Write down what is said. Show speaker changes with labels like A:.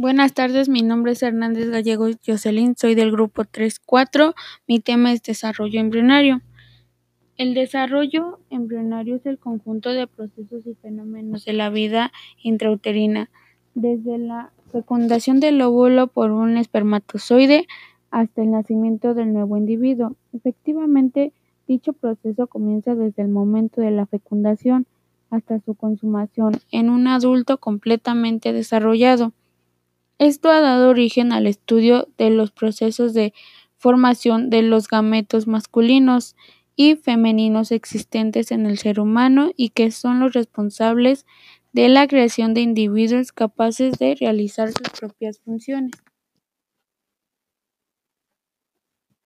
A: Buenas tardes, mi nombre es Hernández Gallegos Jocelyn, soy del grupo 3-4. Mi tema es desarrollo embrionario. El desarrollo embrionario es el conjunto de procesos y fenómenos de la vida intrauterina, desde la fecundación del óvulo por un espermatozoide hasta el nacimiento del nuevo individuo. Efectivamente, dicho proceso comienza desde el momento de la fecundación hasta su consumación en un adulto completamente desarrollado. Esto ha dado origen al estudio de los procesos de formación de los gametos masculinos y femeninos existentes en el ser humano y que son los responsables de la creación de individuos capaces de realizar sus propias funciones.